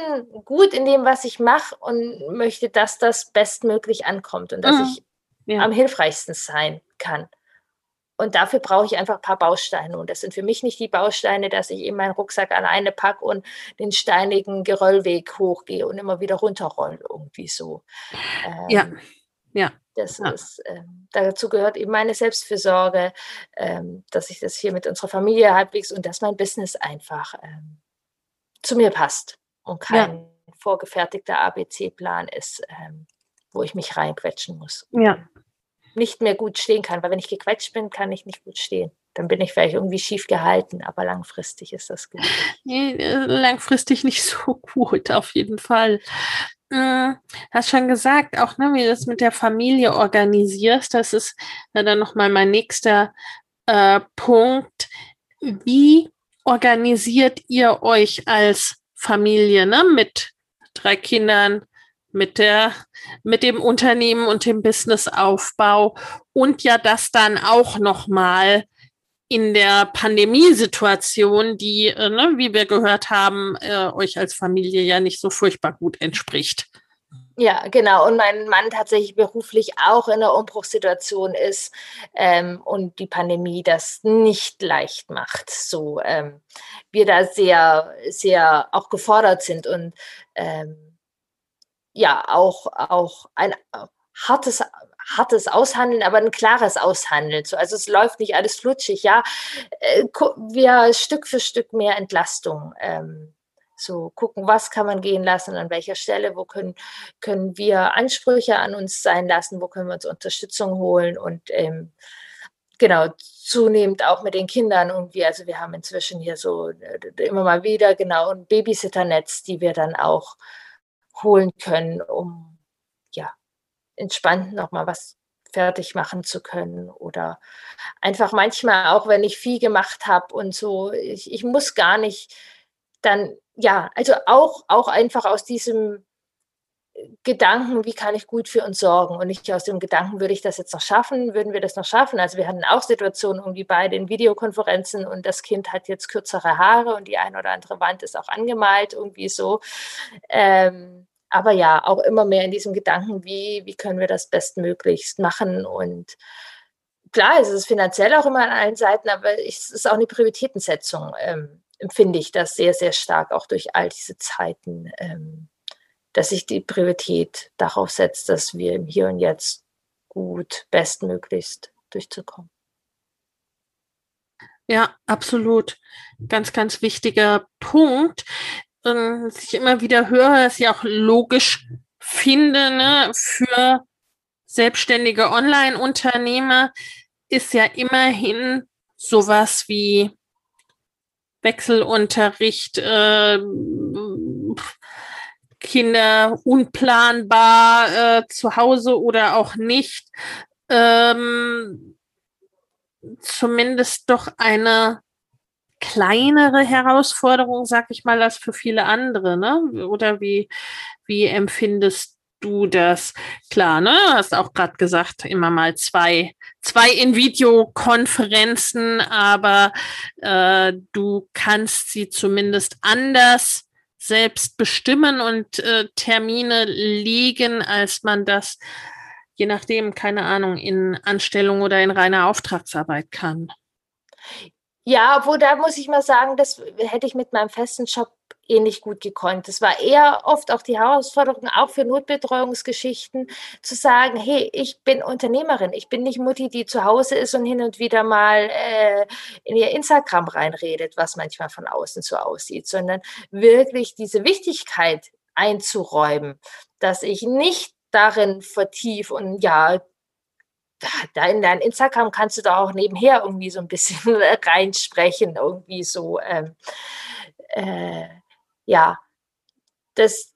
gut in dem, was ich mache und möchte, dass das bestmöglich ankommt und dass mhm. ich ja. am hilfreichsten sein kann. Und dafür brauche ich einfach ein paar Bausteine. Und das sind für mich nicht die Bausteine, dass ich eben meinen Rucksack alleine packe und den steinigen Geröllweg hochgehe und immer wieder runterrolle, irgendwie so. Ähm, ja, ja. Das ja. ist, ähm, dazu gehört eben meine Selbstfürsorge, ähm, dass ich das hier mit unserer Familie halbwegs und dass mein Business einfach ähm, zu mir passt und kein ja. vorgefertigter ABC-Plan ist, ähm, wo ich mich reinquetschen muss. Ja, nicht mehr gut stehen kann, weil wenn ich gequetscht bin, kann ich nicht gut stehen. Dann bin ich vielleicht irgendwie schief gehalten, aber langfristig ist das gut. Nee, äh, langfristig nicht so gut, auf jeden Fall. Hm, hast schon gesagt, auch ne, wie du das mit der Familie organisierst, das ist ja dann nochmal mein nächster äh, Punkt. Wie organisiert ihr euch als Familie ne, mit drei Kindern, mit der, mit dem Unternehmen und dem Businessaufbau und ja das dann auch nochmal in der Pandemiesituation, die, äh, ne, wie wir gehört haben, äh, euch als Familie ja nicht so furchtbar gut entspricht. Ja, genau. Und mein Mann tatsächlich beruflich auch in einer Umbruchssituation ist ähm, und die Pandemie das nicht leicht macht. So ähm, wir da sehr, sehr auch gefordert sind und ähm, ja auch auch ein hartes hartes Aushandeln, aber ein klares Aushandeln. So, also es läuft nicht alles flutschig, ja. Äh, wir Stück für Stück mehr Entlastung ähm, so gucken, was kann man gehen lassen, an welcher Stelle, wo können, können wir Ansprüche an uns sein lassen, wo können wir uns Unterstützung holen und ähm, genau, zunehmend auch mit den Kindern irgendwie. Also wir haben inzwischen hier so äh, immer mal wieder genau ein Babysitternetz, die wir dann auch holen können, um ja entspannt nochmal was fertig machen zu können oder einfach manchmal auch, wenn ich viel gemacht habe und so, ich, ich muss gar nicht dann ja, also auch, auch einfach aus diesem Gedanken, wie kann ich gut für uns sorgen und nicht aus dem Gedanken, würde ich das jetzt noch schaffen, würden wir das noch schaffen. Also wir hatten auch Situationen irgendwie bei den Videokonferenzen und das Kind hat jetzt kürzere Haare und die eine oder andere Wand ist auch angemalt, irgendwie so. Ähm, aber ja, auch immer mehr in diesem Gedanken, wie, wie können wir das bestmöglichst machen und klar, es ist finanziell auch immer an allen Seiten, aber es ist auch eine Prioritätensetzung. Ähm, empfinde ich das sehr, sehr stark auch durch all diese Zeiten, ähm, dass sich die Priorität darauf setzt, dass wir im Hier und Jetzt gut, bestmöglichst durchzukommen. Ja, absolut. Ganz, ganz wichtiger Punkt. Ähm, was ich immer wieder höre, dass ich auch logisch finde, ne, für selbstständige Online-Unternehmer ist ja immerhin sowas wie Wechselunterricht, äh, Kinder unplanbar äh, zu Hause oder auch nicht, ähm, zumindest doch eine kleinere Herausforderung, sag ich mal, als für viele andere, ne? Oder wie, wie empfindest du das? Klar, ne? Hast auch gerade gesagt, immer mal zwei, zwei in Videokonferenzen, aber äh, du kannst sie zumindest anders selbst bestimmen und äh, Termine legen, als man das, je nachdem, keine Ahnung, in Anstellung oder in reiner Auftragsarbeit kann. Ja, obwohl da muss ich mal sagen, das hätte ich mit meinem festen Job ähnlich gut gekonnt. Es war eher oft auch die Herausforderung, auch für Notbetreuungsgeschichten, zu sagen, hey, ich bin Unternehmerin, ich bin nicht Mutti, die zu Hause ist und hin und wieder mal äh, in ihr Instagram reinredet, was manchmal von außen so aussieht, sondern wirklich diese Wichtigkeit einzuräumen, dass ich nicht darin vertief und ja, da in dein Instagram kannst du da auch nebenher irgendwie so ein bisschen [laughs] reinsprechen, irgendwie so. Ähm, äh, ja, das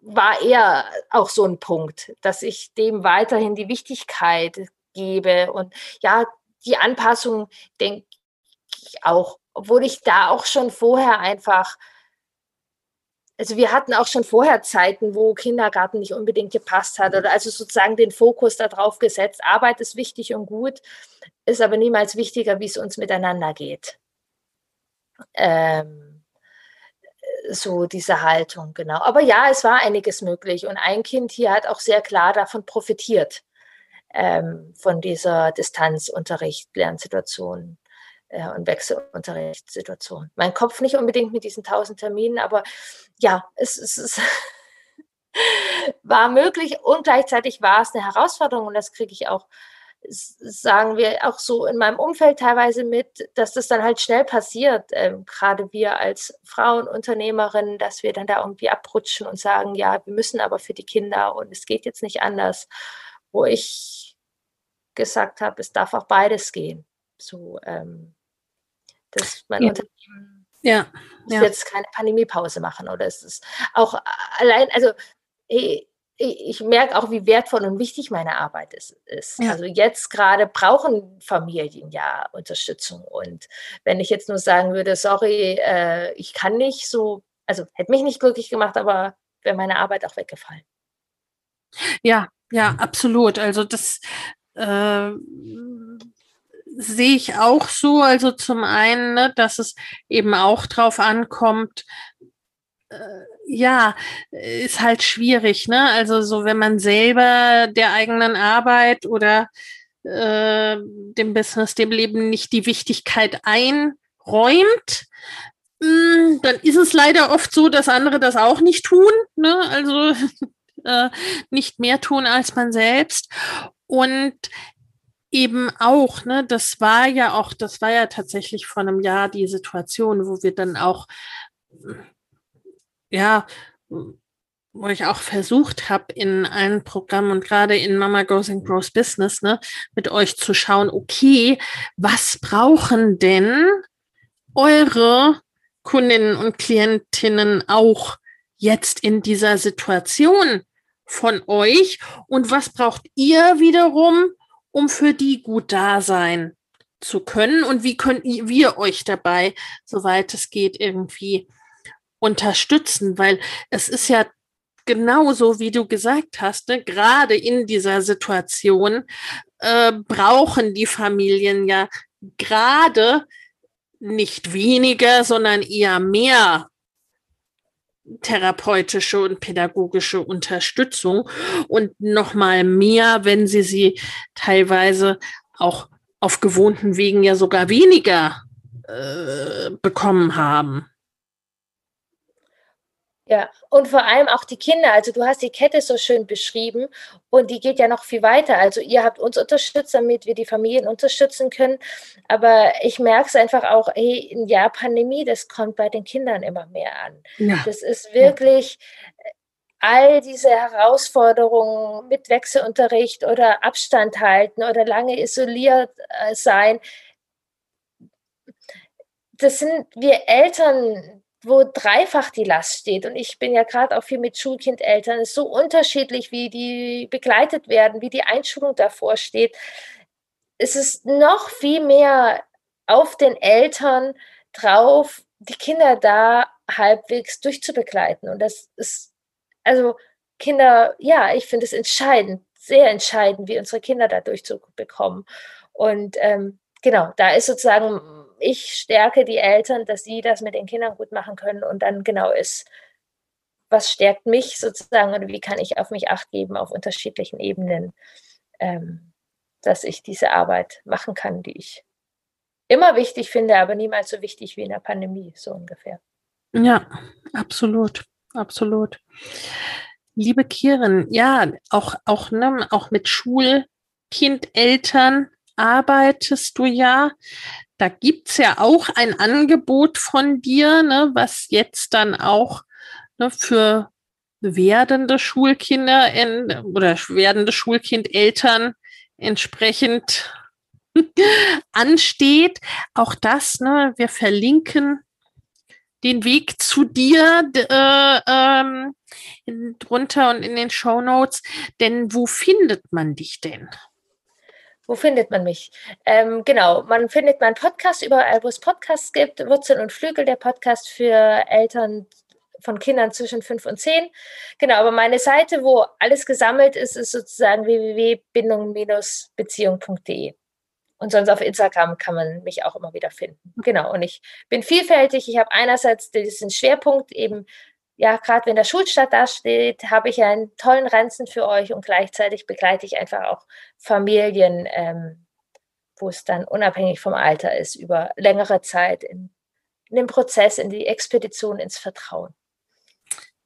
war eher auch so ein Punkt, dass ich dem weiterhin die Wichtigkeit gebe und ja, die Anpassung denke ich auch, obwohl ich da auch schon vorher einfach also wir hatten auch schon vorher Zeiten, wo Kindergarten nicht unbedingt gepasst hat oder also sozusagen den Fokus darauf gesetzt, Arbeit ist wichtig und gut, ist aber niemals wichtiger, wie es uns miteinander geht. Ähm, so diese Haltung, genau. Aber ja, es war einiges möglich und ein Kind hier hat auch sehr klar davon profitiert, ähm, von dieser Distanzunterricht-Lernsituation äh, und Wechselunterrichtssituation. Mein Kopf nicht unbedingt mit diesen tausend Terminen, aber ja, es, es, es [laughs] war möglich und gleichzeitig war es eine Herausforderung und das kriege ich auch sagen wir auch so in meinem Umfeld teilweise mit, dass das dann halt schnell passiert, ähm, gerade wir als Frauenunternehmerinnen, dass wir dann da irgendwie abrutschen und sagen, ja, wir müssen aber für die Kinder und es geht jetzt nicht anders, wo ich gesagt habe, es darf auch beides gehen. So, ähm, dass mein ja. Unternehmen ja. ja. jetzt keine Pandemiepause machen oder es ist auch allein, also hey, ich merke auch, wie wertvoll und wichtig meine Arbeit ist. ist. Ja. Also jetzt gerade brauchen Familien ja Unterstützung. Und wenn ich jetzt nur sagen würde, sorry, äh, ich kann nicht so, also hätte mich nicht glücklich gemacht, aber wäre meine Arbeit auch weggefallen. Ja, ja, absolut. Also das äh, sehe ich auch so. Also zum einen, ne, dass es eben auch drauf ankommt, äh, ja, ist halt schwierig, ne? Also so, wenn man selber der eigenen Arbeit oder äh, dem Business, dem Leben nicht die Wichtigkeit einräumt, mh, hm, dann ist es leider oft so, dass andere das auch nicht tun, ne? Also [laughs] äh, nicht mehr tun als man selbst. Und eben auch, ne, das war ja auch, das war ja tatsächlich vor einem Jahr die Situation, wo wir dann auch, ja, wo ich auch versucht habe, in allen Programmen und gerade in Mama Goes and Grows Business, ne, mit euch zu schauen, okay, was brauchen denn eure Kundinnen und Klientinnen auch jetzt in dieser Situation von euch? Und was braucht ihr wiederum, um für die gut da sein zu können? Und wie könnt wir euch dabei, soweit es geht, irgendwie unterstützen, weil es ist ja genauso, wie du gesagt hast, ne, gerade in dieser Situation äh, brauchen die Familien ja gerade nicht weniger, sondern eher mehr therapeutische und pädagogische Unterstützung und noch mal mehr, wenn sie sie teilweise auch auf gewohnten Wegen ja sogar weniger äh, bekommen haben. Ja, und vor allem auch die Kinder. Also du hast die Kette so schön beschrieben und die geht ja noch viel weiter. Also ihr habt uns unterstützt, damit wir die Familien unterstützen können. Aber ich merke es einfach auch, hey, ein Jahr Pandemie, das kommt bei den Kindern immer mehr an. Ja. Das ist wirklich äh, all diese Herausforderungen mit Wechselunterricht oder Abstand halten oder lange isoliert äh, sein. Das sind wir Eltern, wo dreifach die Last steht. Und ich bin ja gerade auch viel mit Schulkindeltern. Es ist so unterschiedlich, wie die begleitet werden, wie die Einschulung davor steht. Es ist noch viel mehr auf den Eltern drauf, die Kinder da halbwegs durchzubegleiten. Und das ist, also Kinder, ja, ich finde es entscheidend, sehr entscheidend, wie unsere Kinder da durchzubekommen. Und ähm, genau, da ist sozusagen ich stärke die Eltern, dass sie das mit den Kindern gut machen können und dann genau ist, was stärkt mich sozusagen und wie kann ich auf mich acht geben auf unterschiedlichen Ebenen, ähm, dass ich diese Arbeit machen kann, die ich immer wichtig finde, aber niemals so wichtig wie in der Pandemie, so ungefähr. Ja, absolut, absolut. Liebe Kirin, ja, auch, auch, ne, auch mit Schulkindeltern arbeitest du ja. Da gibt es ja auch ein Angebot von dir, ne, was jetzt dann auch ne, für werdende Schulkinder in, oder werdende Schulkindeltern entsprechend [laughs] ansteht. Auch das, ne, wir verlinken den Weg zu dir äh, ähm, drunter und in den Show Notes. Denn wo findet man dich denn? Wo findet man mich? Ähm, genau, man findet meinen Podcast überall, wo es Podcasts gibt. Wurzeln und Flügel, der Podcast für Eltern von Kindern zwischen fünf und zehn. Genau, aber meine Seite, wo alles gesammelt ist, ist sozusagen www.bindung-beziehung.de. Und sonst auf Instagram kann man mich auch immer wieder finden. Genau, und ich bin vielfältig. Ich habe einerseits diesen Schwerpunkt eben ja, gerade wenn der Schulstart da steht, habe ich einen tollen Ranzen für euch und gleichzeitig begleite ich einfach auch Familien, ähm, wo es dann unabhängig vom Alter ist, über längere Zeit in, in den Prozess, in die Expedition, ins Vertrauen.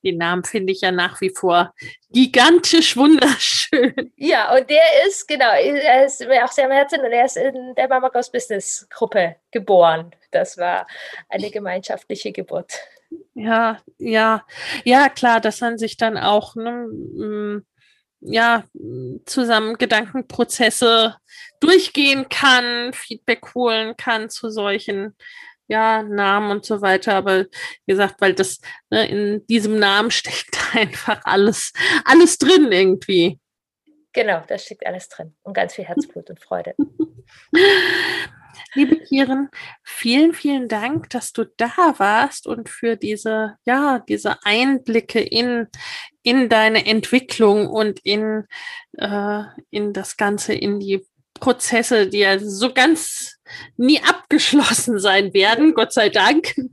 Den Namen finde ich ja nach wie vor gigantisch wunderschön. Ja, und der ist, genau, er ist mir auch sehr am Herzen und er ist in der Mama Goes Business Gruppe geboren. Das war eine gemeinschaftliche Geburt. Ja, ja, ja, klar, dass man sich dann auch, ne, mm, ja, zusammen Gedankenprozesse durchgehen kann, Feedback holen kann zu solchen ja, Namen und so weiter. Aber wie gesagt, weil das ne, in diesem Namen [laughs] steckt einfach alles, alles drin irgendwie. Genau, da steckt alles drin und ganz viel Herzblut und Freude. [laughs] Liebe Kieren, vielen, vielen Dank, dass du da warst und für diese, ja, diese Einblicke in, in deine Entwicklung und in, äh, in das Ganze, in die Prozesse, die ja so ganz nie abgeschlossen sein werden, Gott sei Dank. [laughs]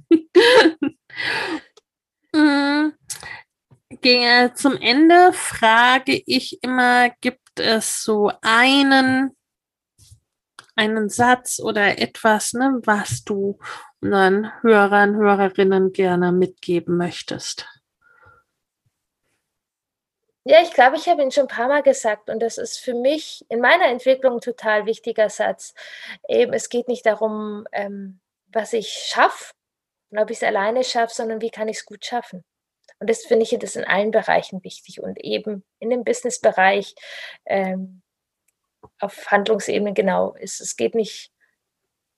Mm, zum Ende frage ich immer, gibt es so einen, einen Satz oder etwas, ne, was du unseren Hörern, Hörerinnen gerne mitgeben möchtest? Ja, ich glaube, ich habe ihn schon ein paar Mal gesagt und das ist für mich in meiner Entwicklung ein total wichtiger Satz. Eben, es geht nicht darum, ähm, was ich schaffe und ob ich es alleine schaffe, sondern wie kann ich es gut schaffen. Und das finde ich das in allen Bereichen wichtig und eben in dem Businessbereich ähm, auf Handlungsebene genau ist. Es geht nicht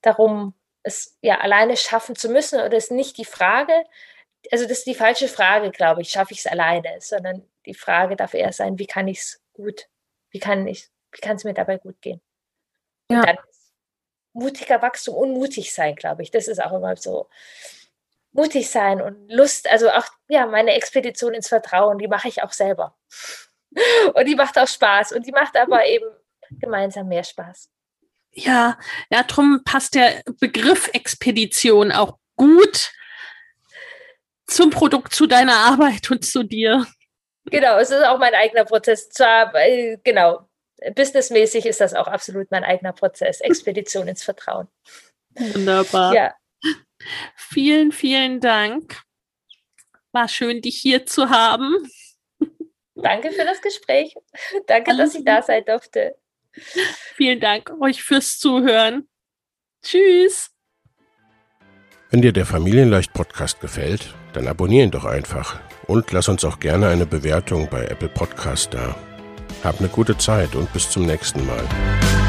darum, es ja alleine schaffen zu müssen oder ist nicht die Frage, also das ist die falsche Frage, glaube ich, schaffe ich es alleine, sondern die Frage darf eher sein, wie kann ich es gut, wie kann ich, wie kann es mir dabei gut gehen? Ja. Und dann mutiger Wachstum und mutig sein, glaube ich. Das ist auch immer so. Mutig sein und Lust, also auch, ja, meine Expedition ins Vertrauen, die mache ich auch selber. [laughs] Und die macht auch Spaß und die macht aber eben gemeinsam mehr Spaß. Ja, ja, drum passt der Begriff Expedition auch gut zum Produkt, zu deiner Arbeit und zu dir. Genau, es ist auch mein eigener Prozess. Zwar, genau, businessmäßig ist das auch absolut mein eigener Prozess. Expedition ins Vertrauen. Wunderbar. Ja. Vielen, vielen Dank. War schön, dich hier zu haben. Danke für das Gespräch. Danke, Alles dass ich da sein durfte. Vielen Dank euch fürs Zuhören. Tschüss. Wenn dir der Familienleicht Podcast gefällt, dann abonnier ihn doch einfach und lass uns auch gerne eine Bewertung bei Apple Podcast da. Hab eine gute Zeit und bis zum nächsten Mal.